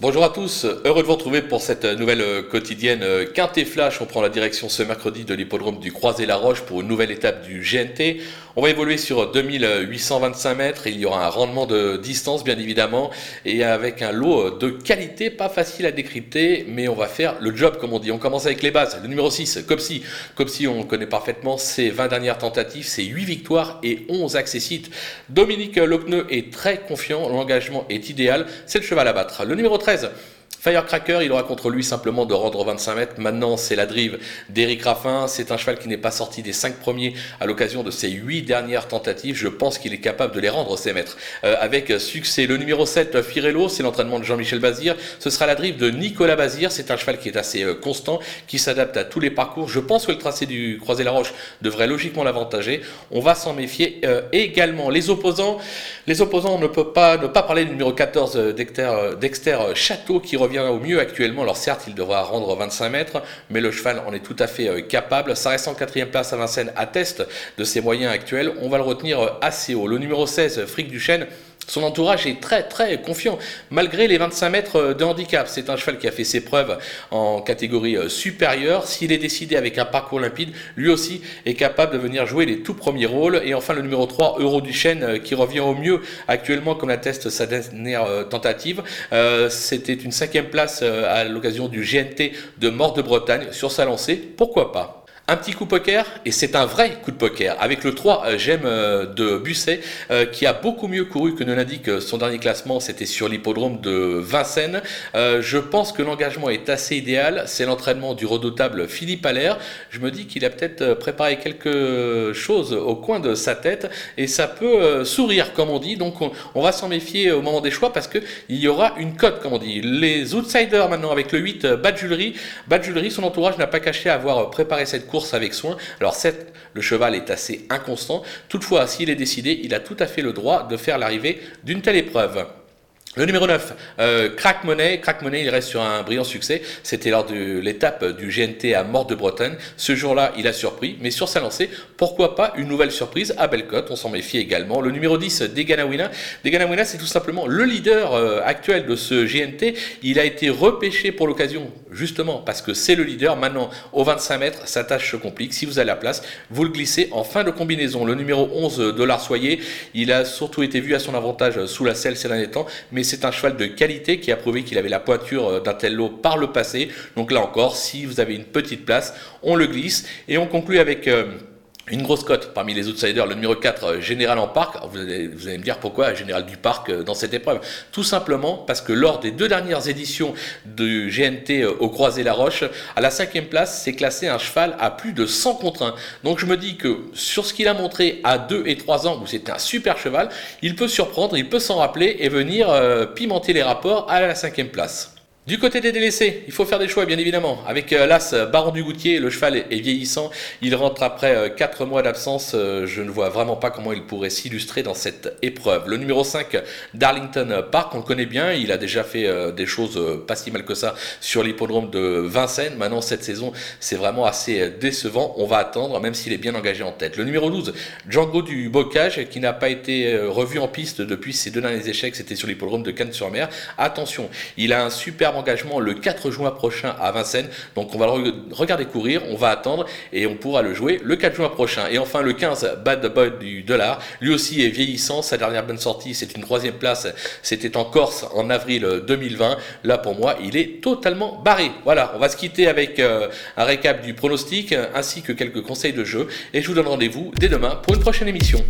Bonjour à tous, heureux de vous retrouver pour cette nouvelle quotidienne Quintet Flash. On prend la direction ce mercredi de l'hippodrome du Croisé-la-Roche pour une nouvelle étape du GNT. On va évoluer sur 2825 mètres. Il y aura un rendement de distance, bien évidemment, et avec un lot de qualité, pas facile à décrypter, mais on va faire le job, comme on dit. On commence avec les bases. Le numéro 6, Copsy. Copsy, on connaît parfaitement ses 20 dernières tentatives, ses 8 victoires et 11 accessites. Dominique Locneux est très confiant, l'engagement est idéal. C'est le cheval à battre. Le numéro 13, Firecracker, il aura contre lui simplement de rendre 25 mètres. Maintenant, c'est la drive d'Eric Raffin. C'est un cheval qui n'est pas sorti des 5 premiers à l'occasion de ses 8 dernières tentatives. Je pense qu'il est capable de les rendre, ces mètres, euh, avec succès. Le numéro 7, Firello, c'est l'entraînement de Jean-Michel Bazir. Ce sera la drive de Nicolas Bazir. C'est un cheval qui est assez euh, constant, qui s'adapte à tous les parcours. Je pense que le tracé du Croisé-la-Roche devrait logiquement l'avantager. On va s'en méfier euh, également. Les opposants, les opposants, on ne peut pas ne pas parler du numéro 14, Dexter, Dexter Château, qui revient revient au mieux actuellement. Alors certes, il devra rendre 25 mètres, mais le cheval en est tout à fait euh, capable. Ça reste quatrième place à Vincennes, atteste de ses moyens actuels. On va le retenir euh, assez haut. Le numéro 16, Frick Duchesne, son entourage est très très confiant, malgré les 25 mètres de handicap. C'est un cheval qui a fait ses preuves en catégorie euh, supérieure. S'il est décidé avec un parcours limpide, lui aussi est capable de venir jouer les tout premiers rôles. Et enfin le numéro 3, Euro du Chêne, euh, qui revient au mieux actuellement, comme atteste sa dernière euh, tentative. C'était une cinquième place à l'occasion du GNT de Mort de Bretagne sur sa lancée. Pourquoi pas? Un petit coup poker, et c'est un vrai coup de poker, avec le 3 euh, j'aime euh, de Busset, euh, qui a beaucoup mieux couru que ne l'indique son dernier classement, c'était sur l'hippodrome de Vincennes. je pense que l'engagement est assez idéal, c'est l'entraînement du redoutable Philippe Allaire. Je me dis qu'il a peut-être préparé quelque chose au coin de sa tête, et ça peut sourire, comme on dit, donc on, va s'en méfier au moment des choix, parce qu'il y aura une cote, comme on dit. Les outsiders maintenant, avec le 8, Badjulerie, Badjulerie, son entourage n'a pas caché avoir préparé cette course avec soin. Alors certes, le cheval est assez inconstant, toutefois, s'il est décidé, il a tout à fait le droit de faire l'arrivée d'une telle épreuve. Le numéro 9, euh, Crack Money. Crack Money, il reste sur un brillant succès. C'était lors de l'étape du GNT à Mort de Bretagne. Ce jour-là, il a surpris, mais sur sa lancée, pourquoi pas une nouvelle surprise à Bellecote? On s'en méfie également. Le numéro 10, Deganawina. Deganawina, c'est tout simplement le leader euh, actuel de ce GNT. Il a été repêché pour l'occasion, justement, parce que c'est le leader. Maintenant, au 25 mètres, sa tâche se complique. Si vous avez la place, vous le glissez en fin de combinaison. Le numéro 11, Dollar Soyer, il a surtout été vu à son avantage sous la selle ces derniers temps, c'est un cheval de qualité qui a prouvé qu'il avait la pointure euh, d'un tel lot par le passé. Donc là encore, si vous avez une petite place, on le glisse. Et on conclut avec... Euh, une grosse cote parmi les outsiders, le numéro 4, euh, Général en Parc. Vous allez, me dire pourquoi Général du Parc dans cette épreuve. Tout simplement parce que lors des deux dernières éditions du GNT au Croisé-la-Roche, à la cinquième place, c'est classé un cheval à plus de 100 contre 1. Donc je me dis que sur ce qu'il a montré à 2 et 3 ans, où c'était un super cheval, il peut surprendre, il peut s'en rappeler et venir euh, pimenter les rapports à la cinquième place. Du côté des délaissés, il faut faire des choix bien évidemment. Avec euh, l'As Baron du Goutier, le cheval est vieillissant. Il rentre après 4 euh, mois d'absence. Euh, je ne vois vraiment pas comment il pourrait s'illustrer dans cette épreuve. Le numéro 5, Darlington Park, on le connaît bien. Il a déjà fait des choses pas si mal que ça sur l'hippodrome de Vincennes. Maintenant, cette saison, c'est vraiment assez décevant. On va attendre, même s'il est bien engagé en tête. Le numéro 12, Django du Bocage, qui n'a pas été revu en piste depuis ses deux derniers échecs. C'était sur l'hippodrome de Cannes-sur-Mer. Attention, il a un superbe engagement le 4 juin prochain à Vincennes. Donc on va le regarder courir, on va attendre et on pourra le jouer le 4 juin prochain. Et enfin le 15, Bad Boy du Dollar. Lui aussi est vieillissant. Sa dernière bonne sortie, c'est une troisième place. C'était en Corse en avril 2020. Là pour moi, il est totalement barré. Voilà, on va se quitter avec euh, un récap du pronostic ainsi que quelques conseils de jeu. Et je vous donne rendez-vous dès demain pour une prochaine émission.